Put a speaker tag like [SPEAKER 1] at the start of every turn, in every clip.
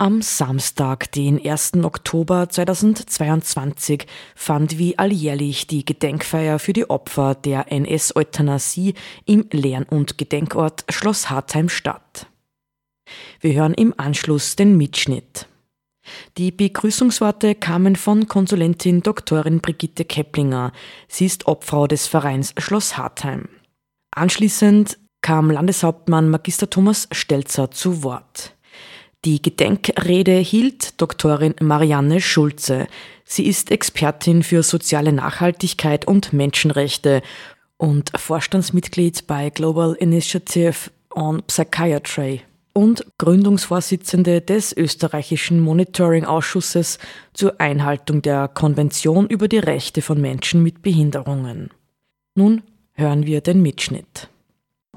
[SPEAKER 1] Am Samstag, den 1. Oktober 2022, fand wie alljährlich die Gedenkfeier für die Opfer der NS-Euthanasie im Lern- und Gedenkort Schloss Hartheim statt. Wir hören im Anschluss den Mitschnitt. Die Begrüßungsworte kamen von Konsulentin Doktorin Brigitte Keplinger. Sie ist Obfrau des Vereins Schloss Hartheim. Anschließend kam Landeshauptmann Magister Thomas Stelzer zu Wort. Die Gedenkrede hielt Doktorin Marianne Schulze. Sie ist Expertin für soziale Nachhaltigkeit und Menschenrechte und Vorstandsmitglied bei Global Initiative on Psychiatry und Gründungsvorsitzende des österreichischen Monitoring-Ausschusses zur Einhaltung der Konvention über die Rechte von Menschen mit Behinderungen. Nun hören wir den Mitschnitt.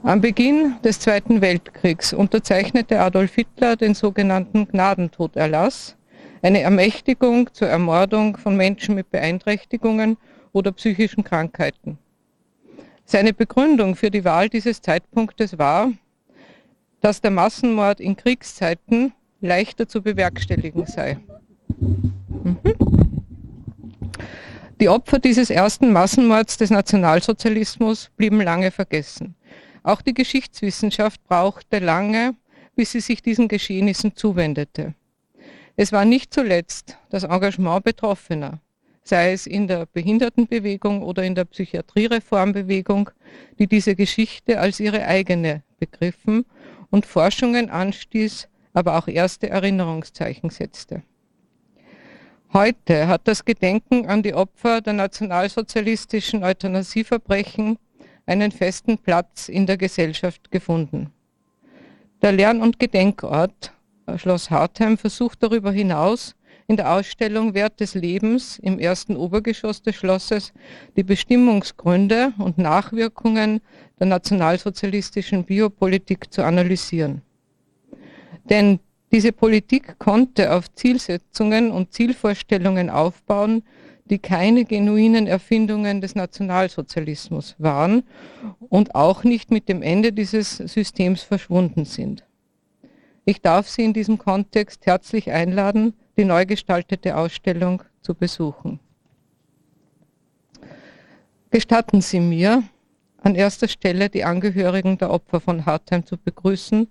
[SPEAKER 2] Am Beginn des Zweiten Weltkriegs unterzeichnete Adolf Hitler den sogenannten Gnadentoderlass, eine Ermächtigung zur Ermordung von Menschen mit Beeinträchtigungen oder psychischen Krankheiten. Seine Begründung für die Wahl dieses Zeitpunktes war, dass der Massenmord in Kriegszeiten leichter zu bewerkstelligen sei. Mhm. Die Opfer dieses ersten Massenmords des Nationalsozialismus blieben lange vergessen. Auch die Geschichtswissenschaft brauchte lange, bis sie sich diesen Geschehnissen zuwendete. Es war nicht zuletzt das Engagement Betroffener, sei es in der Behindertenbewegung oder in der Psychiatriereformbewegung, die diese Geschichte als ihre eigene begriffen und Forschungen anstieß, aber auch erste Erinnerungszeichen setzte. Heute hat das Gedenken an die Opfer der nationalsozialistischen Euthanasieverbrechen einen festen Platz in der Gesellschaft gefunden. Der Lern- und Gedenkort äh, Schloss Hartheim versucht darüber hinaus, in der Ausstellung Wert des Lebens im ersten Obergeschoss des Schlosses die Bestimmungsgründe und Nachwirkungen der nationalsozialistischen Biopolitik zu analysieren. Denn diese Politik konnte auf Zielsetzungen und Zielvorstellungen aufbauen, die keine genuinen Erfindungen des Nationalsozialismus waren und auch nicht mit dem Ende dieses Systems verschwunden sind. Ich darf Sie in diesem Kontext herzlich einladen, die neu gestaltete Ausstellung zu besuchen. Gestatten Sie mir, an erster Stelle die Angehörigen der Opfer von Hartheim zu begrüßen,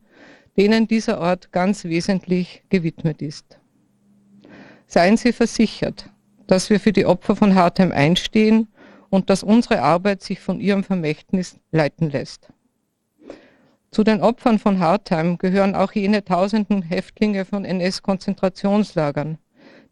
[SPEAKER 2] denen dieser Ort ganz wesentlich gewidmet ist. Seien Sie versichert, dass wir für die Opfer von Hartheim einstehen und dass unsere Arbeit sich von ihrem Vermächtnis leiten lässt. Zu den Opfern von Hartheim gehören auch jene tausenden Häftlinge von NS-Konzentrationslagern,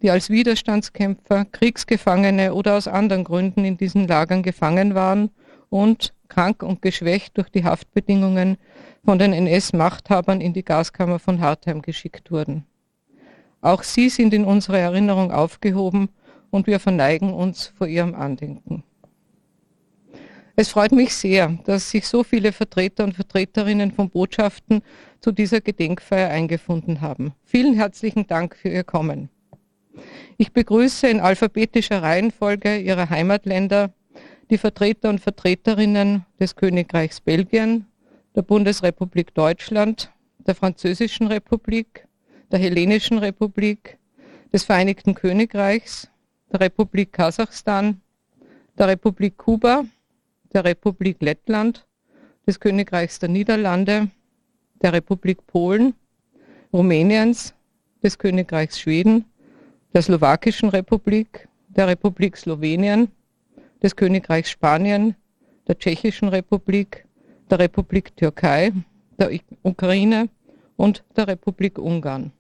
[SPEAKER 2] die als Widerstandskämpfer, Kriegsgefangene oder aus anderen Gründen in diesen Lagern gefangen waren und, krank und geschwächt durch die Haftbedingungen, von den NS-Machthabern in die Gaskammer von Hartheim geschickt wurden. Auch sie sind in unserer Erinnerung aufgehoben und wir verneigen uns vor ihrem Andenken. Es freut mich sehr, dass sich so viele Vertreter und Vertreterinnen von Botschaften zu dieser Gedenkfeier eingefunden haben. Vielen herzlichen Dank für Ihr Kommen. Ich begrüße in alphabetischer Reihenfolge Ihrer Heimatländer die Vertreter und Vertreterinnen des Königreichs Belgien, der Bundesrepublik Deutschland, der Französischen Republik, der Hellenischen Republik, des Vereinigten Königreichs, der Republik Kasachstan, der Republik Kuba, der Republik Lettland, des Königreichs der Niederlande, der Republik Polen, Rumäniens, des Königreichs Schweden, der Slowakischen Republik, der Republik Slowenien, des Königreichs Spanien, der Tschechischen Republik, der Republik Türkei, der Ukraine und der Republik Ungarn.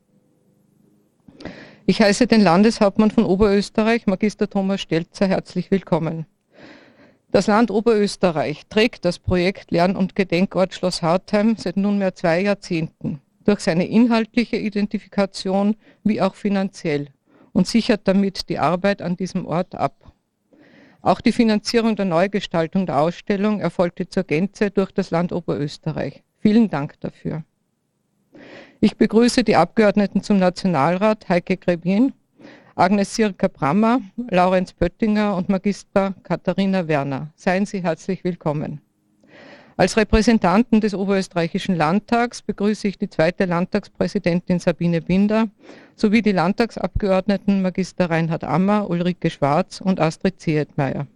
[SPEAKER 2] Ich heiße den Landeshauptmann von Oberösterreich, Magister Thomas Stelzer, herzlich willkommen. Das Land Oberösterreich trägt das Projekt Lern- und Gedenkort Schloss Hartheim seit nunmehr zwei Jahrzehnten durch seine inhaltliche Identifikation wie auch finanziell und sichert damit die Arbeit an diesem Ort ab. Auch die Finanzierung der Neugestaltung der Ausstellung erfolgte zur Gänze durch das Land Oberösterreich. Vielen Dank dafür. Ich begrüße die Abgeordneten zum Nationalrat Heike Grebin, Agnes Sirka-Brammer, Laurenz Pöttinger und Magister Katharina Werner. Seien Sie herzlich willkommen. Als Repräsentanten des Oberösterreichischen Landtags begrüße ich die zweite Landtagspräsidentin Sabine Binder sowie die Landtagsabgeordneten Magister Reinhard Ammer, Ulrike Schwarz und Astrid Zietmeier.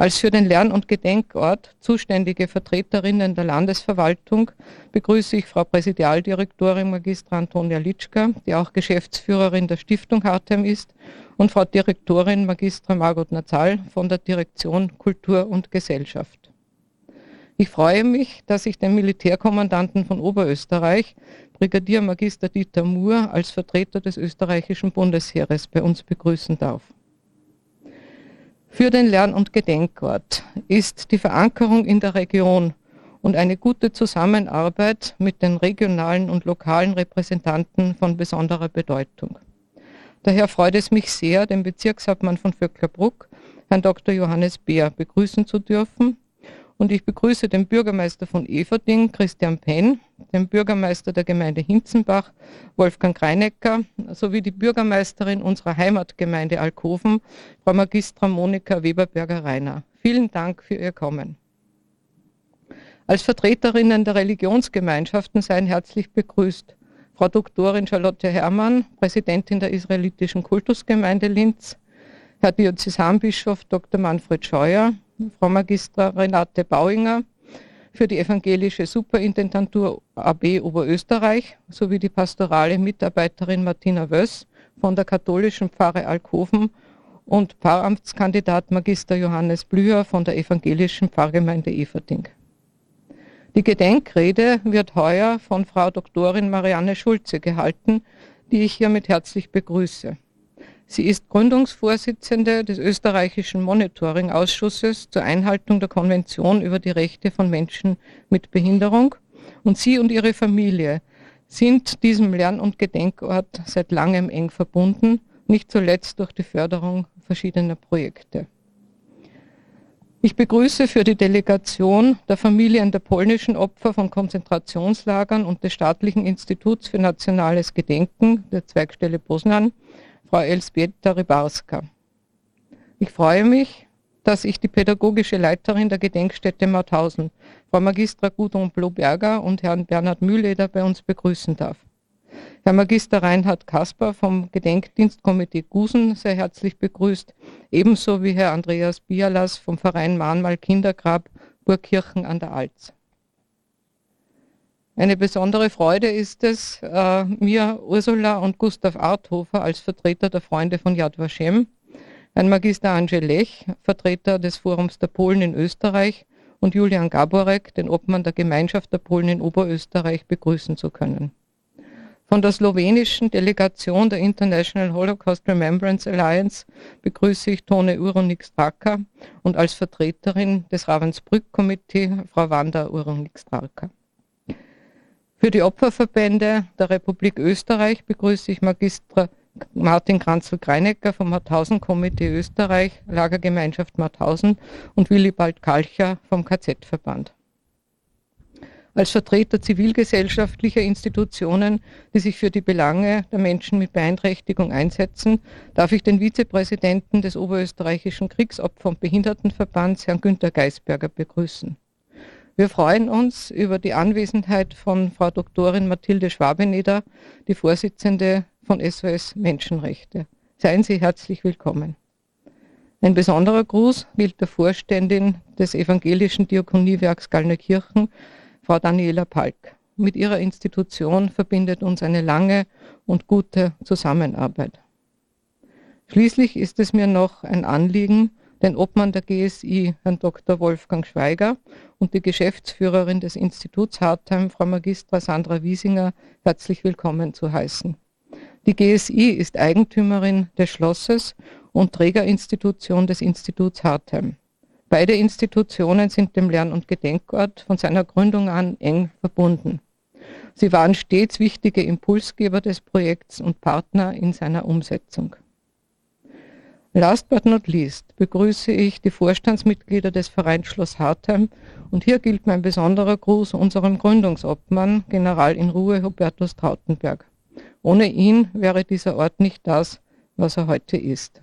[SPEAKER 2] Als für den Lern- und Gedenkort zuständige Vertreterinnen der Landesverwaltung begrüße ich Frau Präsidialdirektorin Magistra Antonia Litschka, die auch Geschäftsführerin der Stiftung Hartem ist, und Frau Direktorin Magistra Margot Nazal von der Direktion Kultur und Gesellschaft. Ich freue mich, dass ich den Militärkommandanten von Oberösterreich, Brigadier Magister Dieter Muhr, als Vertreter des österreichischen Bundesheeres bei uns begrüßen darf. Für den Lern- und Gedenkort ist die Verankerung in der Region und eine gute Zusammenarbeit mit den regionalen und lokalen Repräsentanten von besonderer Bedeutung. Daher freut es mich sehr, den Bezirkshauptmann von Vöcklerbruck, Herrn Dr. Johannes Beer, begrüßen zu dürfen und ich begrüße den Bürgermeister von Everding, Christian Penn, den Bürgermeister der Gemeinde Hinzenbach, Wolfgang Greinecker, sowie die Bürgermeisterin unserer Heimatgemeinde Alkoven, Frau Magistra Monika Weberberger-Reiner. Vielen Dank für Ihr Kommen. Als Vertreterinnen der Religionsgemeinschaften seien herzlich begrüßt Frau Doktorin Charlotte Herrmann, Präsidentin der israelitischen Kultusgemeinde Linz, Herr Diözesanbischof Dr. Manfred Scheuer, Frau Magistra Renate Bauinger für die evangelische Superintendantur AB Oberösterreich sowie die pastorale Mitarbeiterin Martina Wöss von der katholischen Pfarre Alkoven und Pfarramtskandidat Magister Johannes Blüher von der evangelischen Pfarrgemeinde Everding. Die Gedenkrede wird heuer von Frau Doktorin Marianne Schulze gehalten, die ich hiermit herzlich begrüße. Sie ist Gründungsvorsitzende des österreichischen Monitoring-Ausschusses zur Einhaltung der Konvention über die Rechte von Menschen mit Behinderung und sie und ihre Familie sind diesem Lern- und Gedenkort seit langem eng verbunden, nicht zuletzt durch die Förderung verschiedener Projekte. Ich begrüße für die Delegation der Familien der polnischen Opfer von Konzentrationslagern und des Staatlichen Instituts für nationales Gedenken der Zweigstelle Bosnan Frau Elzbieta Rybarska. Ich freue mich, dass ich die pädagogische Leiterin der Gedenkstätte Mauthausen, Frau Magistra Gudrun Bloberger und Herrn Bernhard Mühleder bei uns begrüßen darf. Herr Magister Reinhard Kasper vom Gedenkdienstkomitee Gusen sehr herzlich begrüßt, ebenso wie Herr Andreas Bialas vom Verein Mahnmal Kindergrab Burgkirchen an der Alz. Eine besondere Freude ist es, äh, mir Ursula und Gustav Arthofer als Vertreter der Freunde von Yad Vashem, ein Magister Andrzej Lech, Vertreter des Forums der Polen in Österreich und Julian Gaborek, den Obmann der Gemeinschaft der Polen in Oberösterreich, begrüßen zu können. Von der slowenischen Delegation der International Holocaust Remembrance Alliance begrüße ich Tone Uronik-Straka und als Vertreterin des Ravensbrück-Komitee Frau Wanda Uronik-Straka. Für die Opferverbände der Republik Österreich begrüße ich Magister Martin Kranzel-Greinecker vom Mauthausen-Komitee Österreich, Lagergemeinschaft Mauthausen und Willibald Kalcher vom KZ-Verband. Als Vertreter zivilgesellschaftlicher Institutionen, die sich für die Belange der Menschen mit Beeinträchtigung einsetzen, darf ich den Vizepräsidenten des Oberösterreichischen Kriegsopfer- und Behindertenverbands, Herrn Günter Geisberger, begrüßen. Wir freuen uns über die Anwesenheit von Frau Doktorin Mathilde Schwabeneder, die Vorsitzende von SOS Menschenrechte. Seien Sie herzlich willkommen. Ein besonderer Gruß gilt der Vorständin des evangelischen Diakoniewerks Gallnerkirchen, Frau Daniela Palk. Mit ihrer Institution verbindet uns eine lange und gute Zusammenarbeit. Schließlich ist es mir noch ein Anliegen, den Obmann der GSI, Herrn Dr. Wolfgang Schweiger, und die Geschäftsführerin des Instituts Hartheim, Frau Magistra Sandra Wiesinger, herzlich willkommen zu heißen. Die GSI ist Eigentümerin des Schlosses und Trägerinstitution des Instituts Hartheim. Beide Institutionen sind dem Lern- und Gedenkort von seiner Gründung an eng verbunden. Sie waren stets wichtige Impulsgeber des Projekts und Partner in seiner Umsetzung. Last but not least begrüße ich die Vorstandsmitglieder des Vereins Schloss Hartheim und hier gilt mein besonderer Gruß unserem Gründungsobmann, General in Ruhe Hubertus Trautenberg. Ohne ihn wäre dieser Ort nicht das, was er heute ist.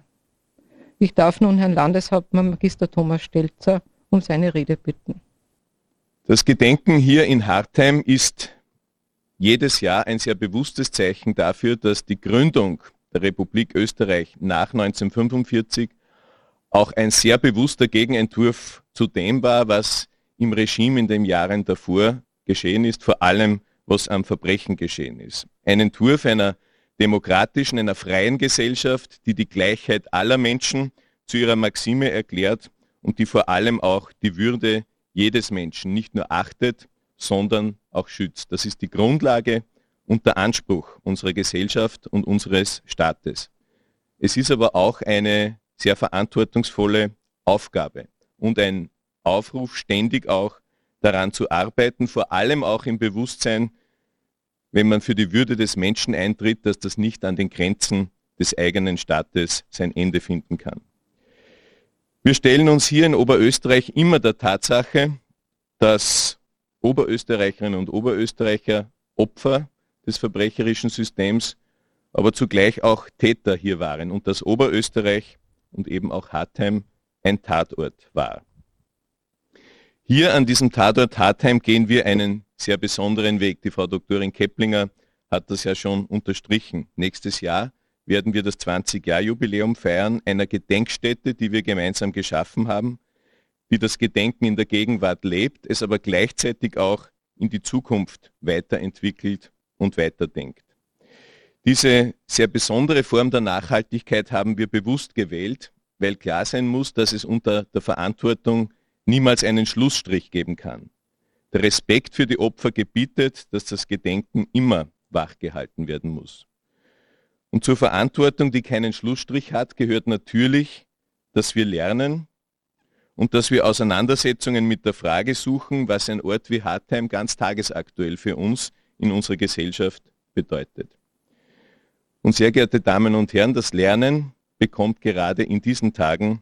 [SPEAKER 2] Ich darf nun Herrn Landeshauptmann Magister Thomas Stelzer um seine Rede bitten.
[SPEAKER 3] Das Gedenken hier in Hartheim ist jedes Jahr ein sehr bewusstes Zeichen dafür, dass die Gründung der Republik Österreich nach 1945 auch ein sehr bewusster Gegenentwurf zu dem war, was im Regime in den Jahren davor geschehen ist, vor allem was am Verbrechen geschehen ist. Ein Entwurf einer demokratischen, einer freien Gesellschaft, die die Gleichheit aller Menschen zu ihrer Maxime erklärt und die vor allem auch die Würde jedes Menschen nicht nur achtet, sondern auch schützt. Das ist die Grundlage und der Anspruch unserer Gesellschaft und unseres Staates. Es ist aber auch eine sehr verantwortungsvolle Aufgabe und ein Aufruf, ständig auch daran zu arbeiten, vor allem auch im Bewusstsein, wenn man für die Würde des Menschen eintritt, dass das nicht an den Grenzen des eigenen Staates sein Ende finden kann. Wir stellen uns hier in Oberösterreich immer der Tatsache, dass Oberösterreicherinnen und Oberösterreicher Opfer des verbrecherischen Systems, aber zugleich auch Täter hier waren und dass Oberösterreich und eben auch Hartheim ein Tatort war. Hier an diesem Tatort Hartheim gehen wir einen sehr besonderen Weg. Die Frau Doktorin Keplinger hat das ja schon unterstrichen. Nächstes Jahr werden wir das 20-Jahr-Jubiläum feiern einer Gedenkstätte, die wir gemeinsam geschaffen haben, die das Gedenken in der Gegenwart lebt, es aber gleichzeitig auch in die Zukunft weiterentwickelt und weiterdenkt. Diese sehr besondere Form der Nachhaltigkeit haben wir bewusst gewählt, weil klar sein muss, dass es unter der Verantwortung niemals einen Schlussstrich geben kann. Der Respekt für die Opfer gebietet, dass das Gedenken immer wachgehalten werden muss. Und zur Verantwortung, die keinen Schlussstrich hat, gehört natürlich, dass wir lernen und dass wir Auseinandersetzungen mit der Frage suchen, was ein Ort wie Hartheim ganz tagesaktuell für uns in unserer Gesellschaft bedeutet. Und sehr geehrte Damen und Herren, das Lernen bekommt gerade in diesen Tagen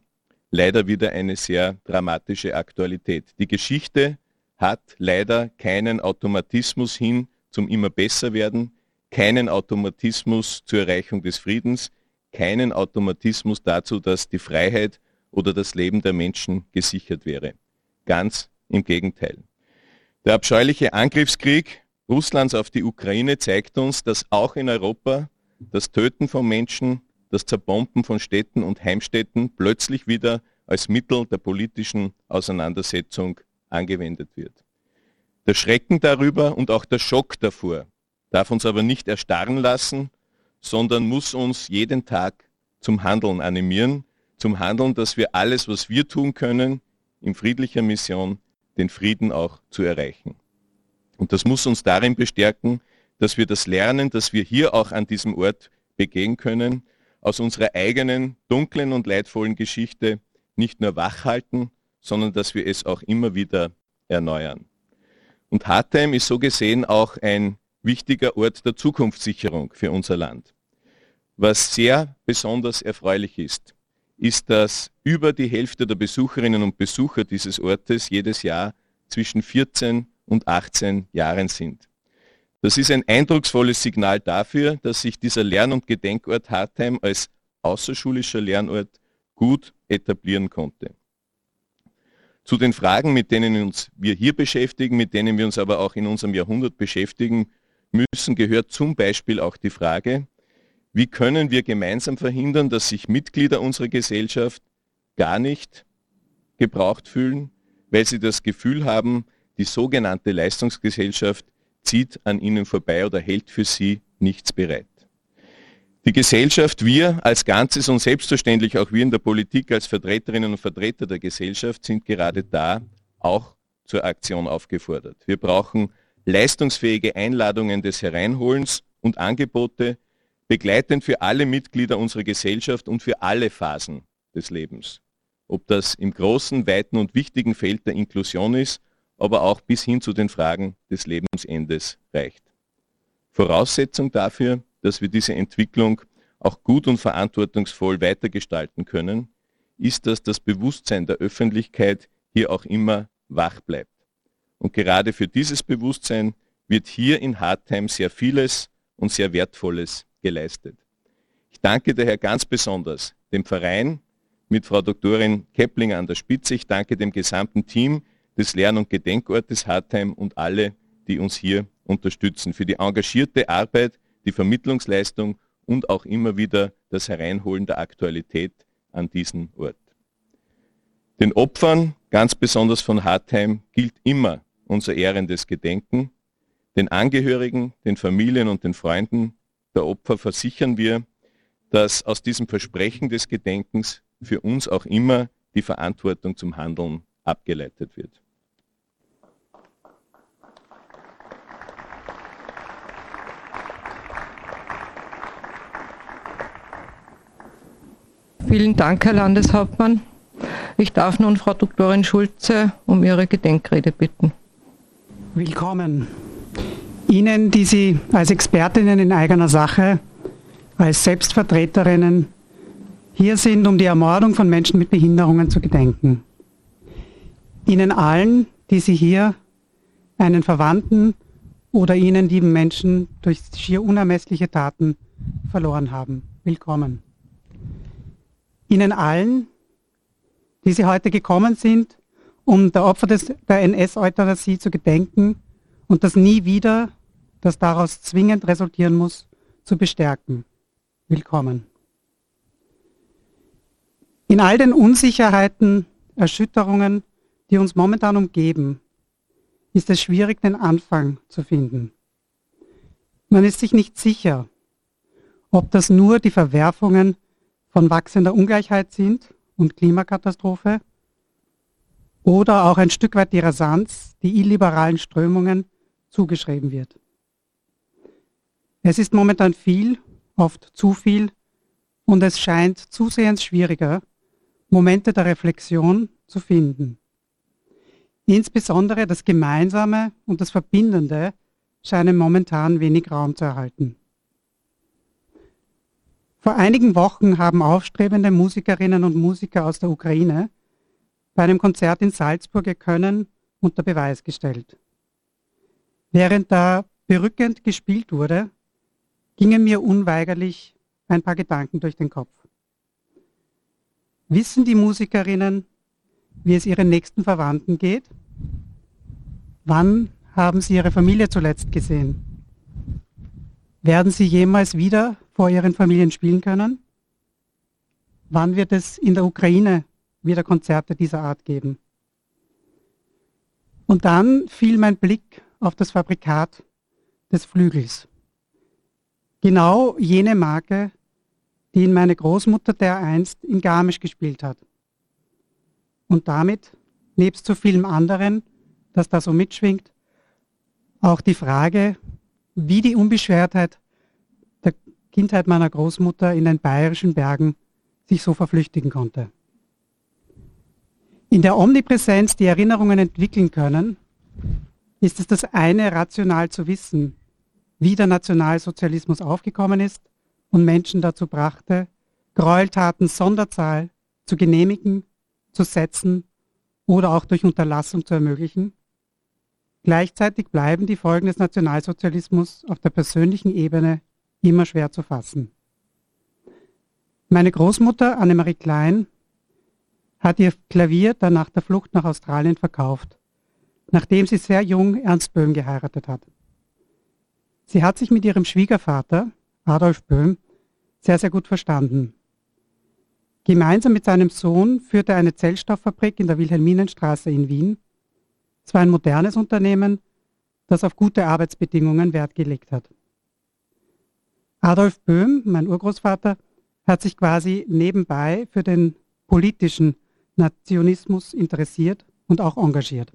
[SPEAKER 3] leider wieder eine sehr dramatische Aktualität. Die Geschichte hat leider keinen Automatismus hin zum immer besser werden, keinen Automatismus zur Erreichung des Friedens, keinen Automatismus dazu, dass die Freiheit oder das Leben der Menschen gesichert wäre. Ganz im Gegenteil. Der abscheuliche Angriffskrieg Russlands auf die Ukraine zeigt uns, dass auch in Europa das Töten von Menschen, das Zerbomben von Städten und Heimstätten plötzlich wieder als Mittel der politischen Auseinandersetzung angewendet wird. Der Schrecken darüber und auch der Schock davor darf uns aber nicht erstarren lassen, sondern muss uns jeden Tag zum Handeln animieren, zum Handeln, dass wir alles, was wir tun können, in friedlicher Mission den Frieden auch zu erreichen. Und das muss uns darin bestärken, dass wir das lernen, dass wir hier auch an diesem Ort begehen können, aus unserer eigenen dunklen und leidvollen Geschichte nicht nur wachhalten, sondern dass wir es auch immer wieder erneuern. Und Hartheim ist so gesehen auch ein wichtiger Ort der Zukunftssicherung für unser Land. Was sehr besonders erfreulich ist, ist, dass über die Hälfte der Besucherinnen und Besucher dieses Ortes jedes Jahr zwischen 14 und 18 Jahren sind. Das ist ein eindrucksvolles Signal dafür, dass sich dieser Lern- und Gedenkort Hartheim als außerschulischer Lernort gut etablieren konnte. Zu den Fragen, mit denen uns wir hier beschäftigen, mit denen wir uns aber auch in unserem Jahrhundert beschäftigen müssen, gehört zum Beispiel auch die Frage, wie können wir gemeinsam verhindern, dass sich Mitglieder unserer Gesellschaft gar nicht gebraucht fühlen, weil sie das Gefühl haben, die sogenannte Leistungsgesellschaft zieht an ihnen vorbei oder hält für sie nichts bereit. Die Gesellschaft, wir als Ganzes und selbstverständlich auch wir in der Politik als Vertreterinnen und Vertreter der Gesellschaft sind gerade da auch zur Aktion aufgefordert. Wir brauchen leistungsfähige Einladungen des Hereinholens und Angebote, begleitend für alle Mitglieder unserer Gesellschaft und für alle Phasen des Lebens. Ob das im großen, weiten und wichtigen Feld der Inklusion ist, aber auch bis hin zu den Fragen des Lebensendes reicht. Voraussetzung dafür dass wir diese Entwicklung auch gut und verantwortungsvoll weitergestalten können, ist, dass das Bewusstsein der Öffentlichkeit hier auch immer wach bleibt. Und gerade für dieses Bewusstsein wird hier in Hartheim sehr vieles und sehr Wertvolles geleistet. Ich danke daher ganz besonders dem Verein mit Frau Doktorin Keplinger an der Spitze. Ich danke dem gesamten Team des Lern- und Gedenkortes Hartheim und alle, die uns hier unterstützen, für die engagierte Arbeit, die Vermittlungsleistung und auch immer wieder das Hereinholen der Aktualität an diesen Ort. Den Opfern, ganz besonders von Hartheim, gilt immer unser ehrendes Gedenken. Den Angehörigen, den Familien und den Freunden der Opfer versichern wir, dass aus diesem Versprechen des Gedenkens für uns auch immer die Verantwortung zum Handeln abgeleitet wird.
[SPEAKER 2] Vielen Dank, Herr Landeshauptmann. Ich darf nun Frau Doktorin Schulze um ihre Gedenkrede bitten.
[SPEAKER 4] Willkommen. Ihnen, die Sie als Expertinnen in eigener Sache, als Selbstvertreterinnen hier sind, um die Ermordung von Menschen mit Behinderungen zu gedenken. Ihnen allen, die Sie hier einen Verwandten oder Ihnen lieben Menschen durch schier unermessliche Taten verloren haben. Willkommen. Ihnen allen, die Sie heute gekommen sind, um der Opfer des, der NS-Euthanasie zu gedenken und das nie wieder, das daraus zwingend resultieren muss, zu bestärken. Willkommen. In all den Unsicherheiten, Erschütterungen, die uns momentan umgeben, ist es schwierig, den Anfang zu finden. Man ist sich nicht sicher, ob das nur die Verwerfungen von wachsender Ungleichheit sind und Klimakatastrophe oder auch ein Stück weit die Rasanz, die illiberalen Strömungen zugeschrieben wird. Es ist momentan viel, oft zu viel, und es scheint zusehends schwieriger, Momente der Reflexion zu finden. Insbesondere das Gemeinsame und das Verbindende scheinen momentan wenig Raum zu erhalten. Vor einigen Wochen haben aufstrebende Musikerinnen und Musiker aus der Ukraine bei einem Konzert in Salzburg ihr Können unter Beweis gestellt. Während da berückend gespielt wurde, gingen mir unweigerlich ein paar Gedanken durch den Kopf. Wissen die Musikerinnen, wie es ihren nächsten Verwandten geht? Wann haben sie ihre Familie zuletzt gesehen? Werden sie jemals wieder vor ihren Familien spielen können? Wann wird es in der Ukraine wieder Konzerte dieser Art geben? Und dann fiel mein Blick auf das Fabrikat des Flügels. Genau jene Marke, die in meine Großmutter dereinst in Garmisch gespielt hat. Und damit, nebst so vielem anderen, das da so mitschwingt, auch die Frage, wie die Unbeschwertheit Kindheit meiner Großmutter in den bayerischen Bergen sich so verflüchtigen konnte. In der Omnipräsenz, die Erinnerungen entwickeln können, ist es das eine, rational zu wissen, wie der Nationalsozialismus aufgekommen ist und Menschen dazu brachte, Gräueltaten Sonderzahl zu genehmigen, zu setzen oder auch durch Unterlassung zu ermöglichen. Gleichzeitig bleiben die Folgen des Nationalsozialismus auf der persönlichen Ebene immer schwer zu fassen. Meine Großmutter Annemarie Klein hat ihr Klavier dann nach der Flucht nach Australien verkauft, nachdem sie sehr jung Ernst Böhm geheiratet hat. Sie hat sich mit ihrem Schwiegervater, Adolf Böhm, sehr, sehr gut verstanden. Gemeinsam mit seinem Sohn führte er eine Zellstofffabrik in der Wilhelminenstraße in Wien. Es war ein modernes Unternehmen, das auf gute Arbeitsbedingungen Wert gelegt hat. Adolf Böhm, mein Urgroßvater, hat sich quasi nebenbei für den politischen Nationismus interessiert und auch engagiert.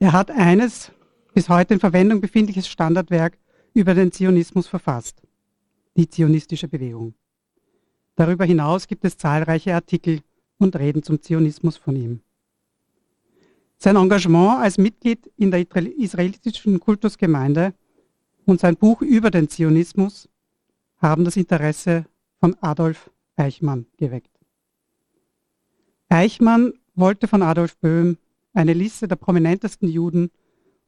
[SPEAKER 4] Er hat eines bis heute in Verwendung befindliches Standardwerk über den Zionismus verfasst, die zionistische Bewegung. Darüber hinaus gibt es zahlreiche Artikel und Reden zum Zionismus von ihm. Sein Engagement als Mitglied in der israelitischen Kultusgemeinde und sein Buch über den Zionismus haben das Interesse von Adolf Eichmann geweckt. Eichmann wollte von Adolf Böhm eine Liste der prominentesten Juden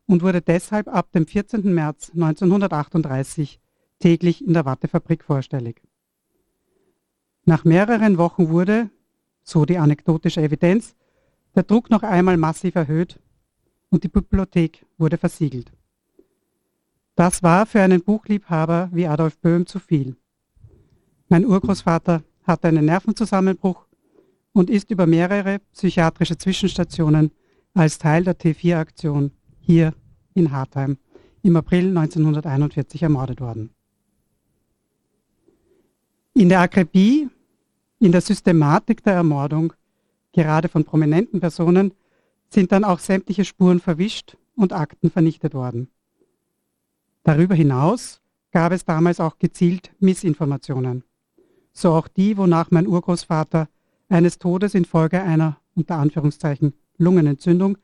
[SPEAKER 4] und wurde deshalb ab dem 14. März 1938 täglich in der Wattefabrik vorstellig. Nach mehreren Wochen wurde, so die anekdotische Evidenz, der Druck noch einmal massiv erhöht und die Bibliothek wurde versiegelt. Das war für einen Buchliebhaber wie Adolf Böhm zu viel. Mein Urgroßvater hatte einen Nervenzusammenbruch und ist über mehrere psychiatrische Zwischenstationen als Teil der T4-Aktion hier in Hartheim im April 1941 ermordet worden. In der Akribie, in der Systematik der Ermordung, gerade von prominenten Personen, sind dann auch sämtliche Spuren verwischt und Akten vernichtet worden. Darüber hinaus gab es damals auch gezielt Missinformationen. So auch die, wonach mein Urgroßvater eines Todes infolge einer, unter Anführungszeichen, Lungenentzündung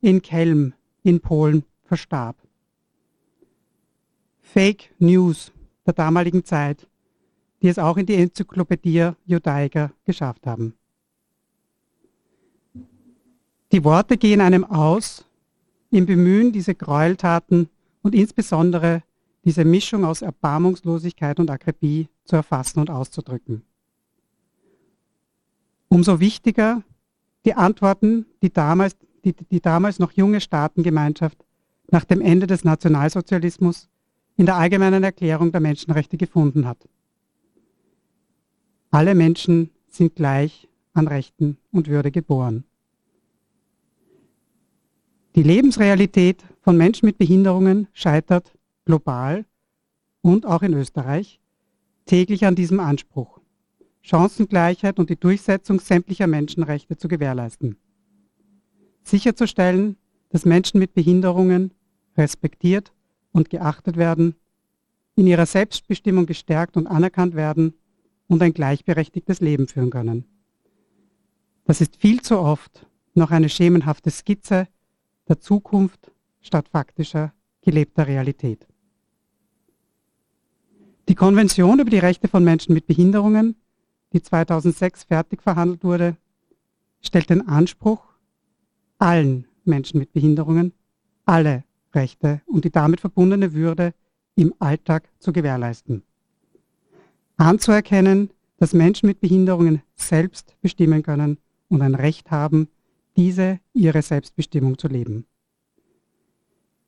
[SPEAKER 4] in Kelm in Polen verstarb. Fake News der damaligen Zeit, die es auch in die Enzyklopädie Judaica geschafft haben. Die Worte gehen einem aus im Bemühen, diese Gräueltaten und insbesondere diese Mischung aus Erbarmungslosigkeit und Akribie zu erfassen und auszudrücken. Umso wichtiger die Antworten, die damals, die, die damals noch junge Staatengemeinschaft nach dem Ende des Nationalsozialismus in der Allgemeinen Erklärung der Menschenrechte gefunden hat. Alle Menschen sind gleich an Rechten und Würde geboren. Die Lebensrealität von Menschen mit Behinderungen scheitert global und auch in Österreich täglich an diesem Anspruch, Chancengleichheit und die Durchsetzung sämtlicher Menschenrechte zu gewährleisten. Sicherzustellen, dass Menschen mit Behinderungen respektiert und geachtet werden, in ihrer Selbstbestimmung gestärkt und anerkannt werden und ein gleichberechtigtes Leben führen können. Das ist viel zu oft noch eine schemenhafte Skizze der Zukunft statt faktischer gelebter Realität. Die Konvention über die Rechte von Menschen mit Behinderungen, die 2006 fertig verhandelt wurde, stellt den Anspruch, allen Menschen mit Behinderungen alle Rechte und die damit verbundene Würde im Alltag zu gewährleisten. Anzuerkennen, dass Menschen mit Behinderungen selbst bestimmen können und ein Recht haben, diese ihre Selbstbestimmung zu leben.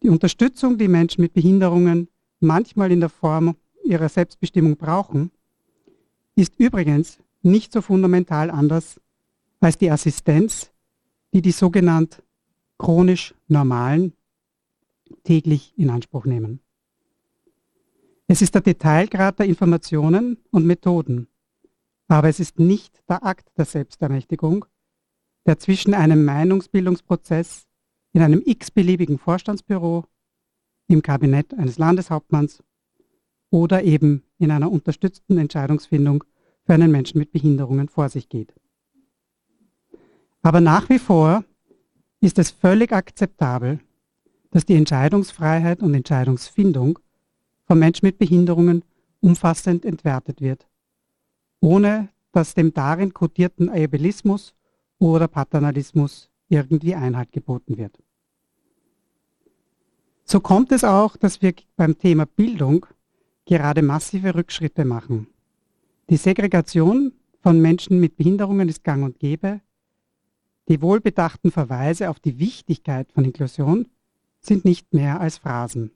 [SPEAKER 4] Die Unterstützung, die Menschen mit Behinderungen manchmal in der Form ihrer Selbstbestimmung brauchen, ist übrigens nicht so fundamental anders als die Assistenz, die die sogenannt chronisch Normalen täglich in Anspruch nehmen. Es ist der Detailgrad der Informationen und Methoden, aber es ist nicht der Akt der Selbstermächtigung, der zwischen einem Meinungsbildungsprozess in einem x-beliebigen Vorstandsbüro, im Kabinett eines Landeshauptmanns oder eben in einer unterstützten Entscheidungsfindung für einen Menschen mit Behinderungen vor sich geht. Aber nach wie vor ist es völlig akzeptabel, dass die Entscheidungsfreiheit und Entscheidungsfindung von Menschen mit Behinderungen umfassend entwertet wird, ohne dass dem darin kodierten Ableismus oder Paternalismus irgendwie Einhalt geboten wird. So kommt es auch, dass wir beim Thema Bildung gerade massive Rückschritte machen. Die Segregation von Menschen mit Behinderungen ist gang und gäbe. Die wohlbedachten Verweise auf die Wichtigkeit von Inklusion sind nicht mehr als Phrasen.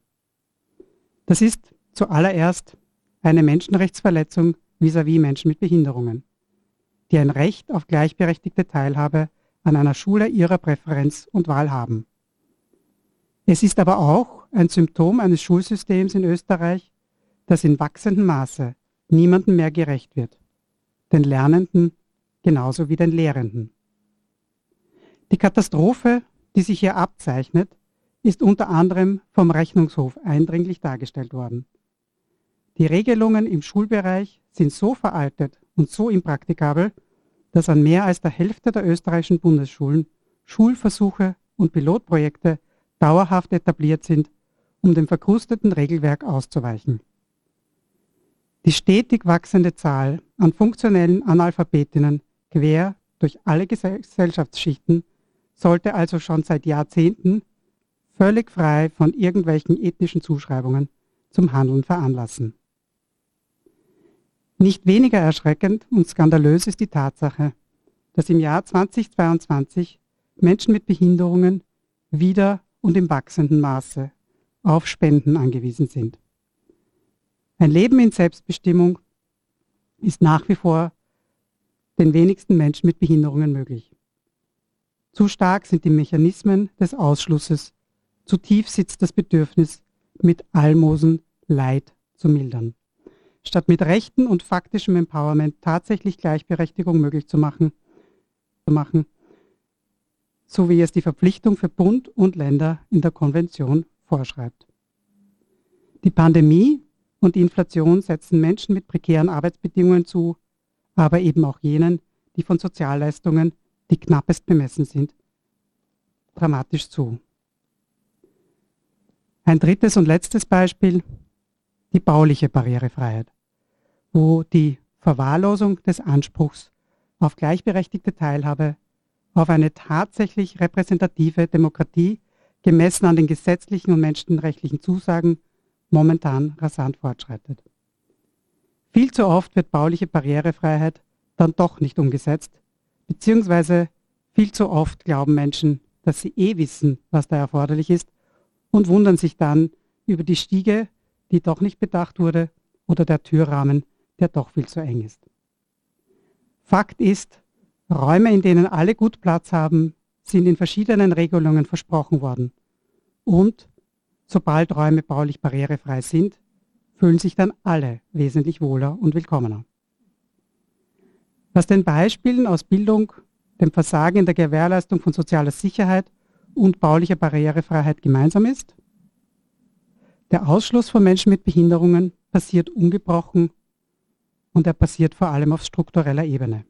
[SPEAKER 4] Das ist zuallererst eine Menschenrechtsverletzung vis-à-vis -vis Menschen mit Behinderungen, die ein Recht auf gleichberechtigte Teilhabe an einer Schule ihrer Präferenz und Wahl haben. Es ist aber auch ein Symptom eines Schulsystems in Österreich, das in wachsendem Maße niemandem mehr gerecht wird, den Lernenden genauso wie den Lehrenden. Die Katastrophe, die sich hier abzeichnet, ist unter anderem vom Rechnungshof eindringlich dargestellt worden. Die Regelungen im Schulbereich sind so veraltet und so impraktikabel, dass an mehr als der Hälfte der österreichischen Bundesschulen Schulversuche und Pilotprojekte dauerhaft etabliert sind, um dem verkrusteten Regelwerk auszuweichen. Die stetig wachsende Zahl an funktionellen Analphabetinnen quer durch alle Gesellschaftsschichten sollte also schon seit Jahrzehnten völlig frei von irgendwelchen ethnischen Zuschreibungen zum Handeln veranlassen. Nicht weniger erschreckend und skandalös ist die Tatsache, dass im Jahr 2022 Menschen mit Behinderungen wieder und im wachsenden Maße auf Spenden angewiesen sind. Ein Leben in Selbstbestimmung ist nach wie vor den wenigsten Menschen mit Behinderungen möglich. Zu stark sind die Mechanismen des Ausschlusses, zu tief sitzt das Bedürfnis, mit Almosen Leid zu mildern. Statt mit rechten und faktischem Empowerment tatsächlich Gleichberechtigung möglich zu machen, zu machen so wie es die Verpflichtung für Bund und Länder in der Konvention vorschreibt. Die Pandemie und die Inflation setzen Menschen mit prekären Arbeitsbedingungen zu, aber eben auch jenen, die von Sozialleistungen, die knappest bemessen sind, dramatisch zu. Ein drittes und letztes Beispiel, die bauliche Barrierefreiheit, wo die Verwahrlosung des Anspruchs auf gleichberechtigte Teilhabe auf eine tatsächlich repräsentative Demokratie gemessen an den gesetzlichen und menschenrechtlichen Zusagen momentan rasant fortschreitet. Viel zu oft wird bauliche Barrierefreiheit dann doch nicht umgesetzt, beziehungsweise viel zu oft glauben Menschen, dass sie eh wissen, was da erforderlich ist und wundern sich dann über die Stiege, die doch nicht bedacht wurde, oder der Türrahmen, der doch viel zu eng ist. Fakt ist, Räume, in denen alle gut Platz haben, sind in verschiedenen Regelungen versprochen worden. Und sobald Räume baulich barrierefrei sind, fühlen sich dann alle wesentlich wohler und willkommener. Was den Beispielen aus Bildung, dem Versagen in der Gewährleistung von sozialer Sicherheit und baulicher Barrierefreiheit gemeinsam ist? Der Ausschluss von Menschen mit Behinderungen passiert ungebrochen und er passiert vor allem auf struktureller Ebene.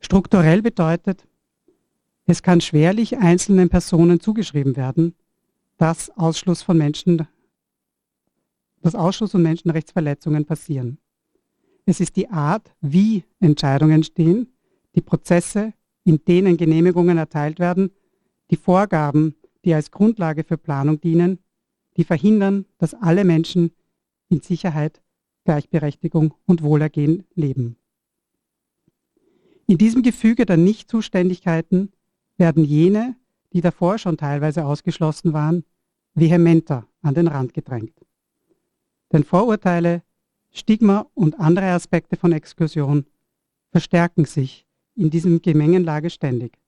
[SPEAKER 4] Strukturell bedeutet, es kann schwerlich einzelnen Personen zugeschrieben werden, dass Ausschluss von Menschen, dass Ausschluss und Menschenrechtsverletzungen passieren. Es ist die Art, wie Entscheidungen stehen, die Prozesse, in denen Genehmigungen erteilt werden, die Vorgaben, die als Grundlage für Planung dienen, die verhindern, dass alle Menschen in Sicherheit, Gleichberechtigung und Wohlergehen leben. In diesem Gefüge der Nichtzuständigkeiten werden jene, die davor schon teilweise ausgeschlossen waren, vehementer an den Rand gedrängt. Denn Vorurteile, Stigma und andere Aspekte von Exklusion verstärken sich in diesem Gemengenlage ständig.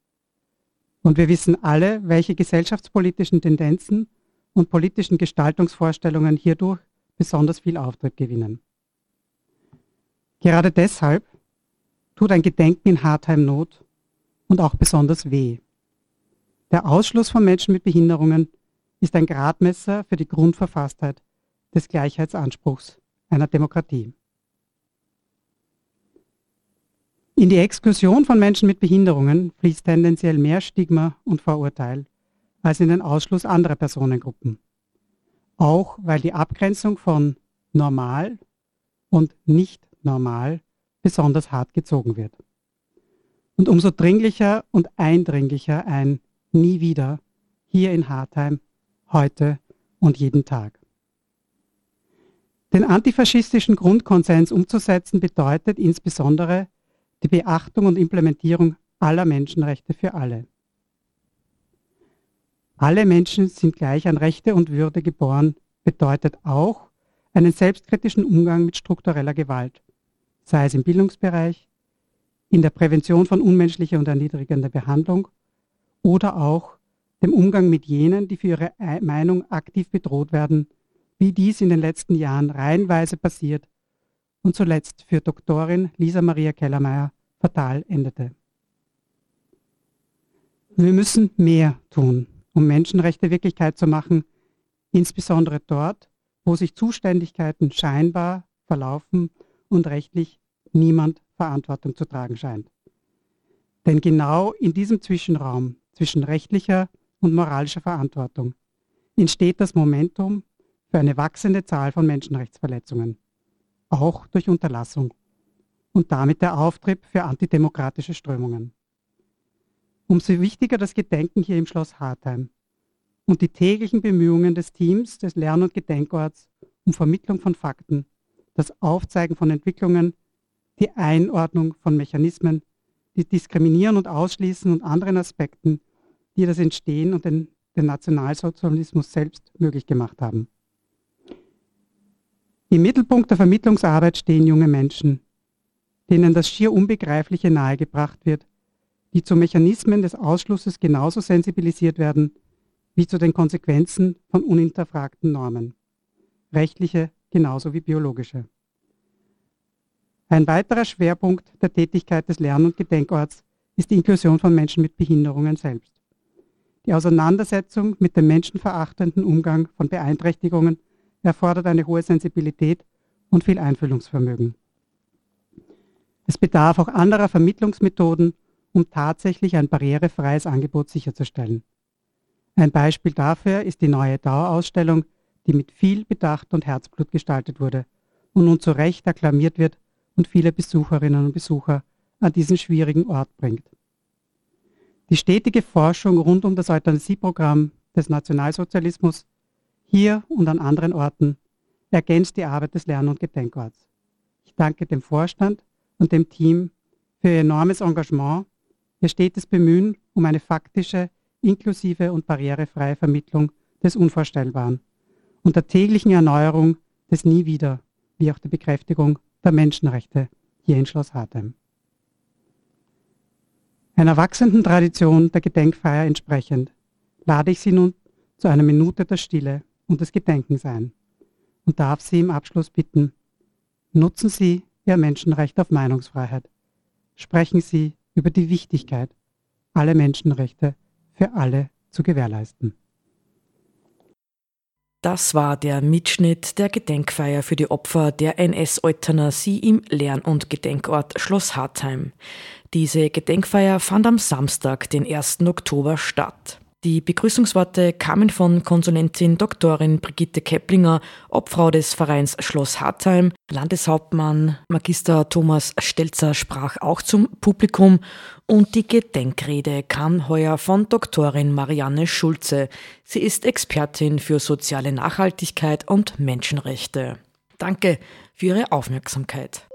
[SPEAKER 4] Und wir wissen alle, welche gesellschaftspolitischen Tendenzen und politischen Gestaltungsvorstellungen hierdurch besonders viel Auftritt gewinnen. Gerade deshalb tut ein Gedenken in Hartheim Not und auch besonders weh. Der Ausschluss von Menschen mit Behinderungen ist ein Gradmesser für die Grundverfasstheit des Gleichheitsanspruchs einer Demokratie. In die Exklusion von Menschen mit Behinderungen fließt tendenziell mehr Stigma und Vorurteil als in den Ausschluss anderer Personengruppen. Auch weil die Abgrenzung von normal und nicht normal besonders hart gezogen wird. Und umso dringlicher und eindringlicher ein Nie wieder hier in Hartheim, heute und jeden Tag. Den antifaschistischen Grundkonsens umzusetzen bedeutet insbesondere die Beachtung und Implementierung aller Menschenrechte für alle. Alle Menschen sind gleich an Rechte und Würde geboren, bedeutet auch einen selbstkritischen Umgang mit struktureller Gewalt, sei es im Bildungsbereich, in der Prävention von unmenschlicher und erniedrigender Behandlung oder auch dem Umgang mit jenen, die für ihre Meinung aktiv bedroht werden, wie dies in den letzten Jahren reihenweise passiert und zuletzt für Doktorin Lisa Maria Kellermeier fatal endete. Wir müssen mehr tun, um Menschenrechte Wirklichkeit zu machen, insbesondere dort, wo sich Zuständigkeiten scheinbar verlaufen und rechtlich niemand Verantwortung zu tragen scheint. Denn genau in diesem Zwischenraum zwischen rechtlicher und moralischer Verantwortung entsteht das Momentum für eine wachsende Zahl von Menschenrechtsverletzungen, auch durch Unterlassung und damit der Auftrieb für antidemokratische Strömungen. Umso wichtiger das Gedenken hier im Schloss Hartheim und die täglichen Bemühungen des Teams des Lern- und Gedenkorts um Vermittlung von Fakten, das Aufzeigen von Entwicklungen die Einordnung von Mechanismen, die Diskriminieren und Ausschließen und anderen Aspekten, die das Entstehen und den, den Nationalsozialismus selbst möglich gemacht haben. Im Mittelpunkt der Vermittlungsarbeit stehen junge Menschen, denen das schier Unbegreifliche nahegebracht wird, die zu Mechanismen des Ausschlusses genauso sensibilisiert werden wie zu den Konsequenzen von uninterfragten Normen, rechtliche genauso wie biologische. Ein weiterer Schwerpunkt der Tätigkeit des Lern- und Gedenkorts ist die Inklusion von Menschen mit Behinderungen selbst. Die Auseinandersetzung mit dem menschenverachtenden Umgang von Beeinträchtigungen erfordert eine hohe Sensibilität und viel Einfühlungsvermögen. Es bedarf auch anderer Vermittlungsmethoden, um tatsächlich ein barrierefreies Angebot sicherzustellen. Ein Beispiel dafür ist die neue Dauerausstellung, die mit viel Bedacht und Herzblut gestaltet wurde und nun zu Recht akklamiert wird und viele Besucherinnen und Besucher an diesen schwierigen Ort bringt. Die stetige Forschung rund um das Euthanasieprogramm des Nationalsozialismus hier und an anderen Orten ergänzt die Arbeit des Lern- und Gedenkorts. Ich danke dem Vorstand und dem Team für ihr enormes Engagement, ihr stetes Bemühen um eine faktische, inklusive und barrierefreie Vermittlung des Unvorstellbaren und der täglichen Erneuerung des Nie wieder, wie auch der Bekräftigung der Menschenrechte hier in Schloss Hartheim. Einer wachsenden Tradition der Gedenkfeier entsprechend lade ich Sie nun zu einer Minute der Stille und des Gedenkens ein und darf Sie im Abschluss bitten, nutzen Sie Ihr Menschenrecht auf Meinungsfreiheit. Sprechen Sie über die Wichtigkeit, alle Menschenrechte für alle zu gewährleisten.
[SPEAKER 1] Das war der Mitschnitt der Gedenkfeier für die Opfer der NS-Euthanasie im Lern- und Gedenkort Schloss Hartheim. Diese Gedenkfeier fand am Samstag, den 1. Oktober statt. Die Begrüßungsworte kamen von Konsulentin Doktorin Brigitte Keplinger, Obfrau des Vereins Schloss Hartheim. Landeshauptmann Magister Thomas Stelzer sprach auch zum Publikum und die Gedenkrede kam heuer von Doktorin Marianne Schulze. Sie ist Expertin für soziale Nachhaltigkeit und Menschenrechte. Danke für Ihre Aufmerksamkeit.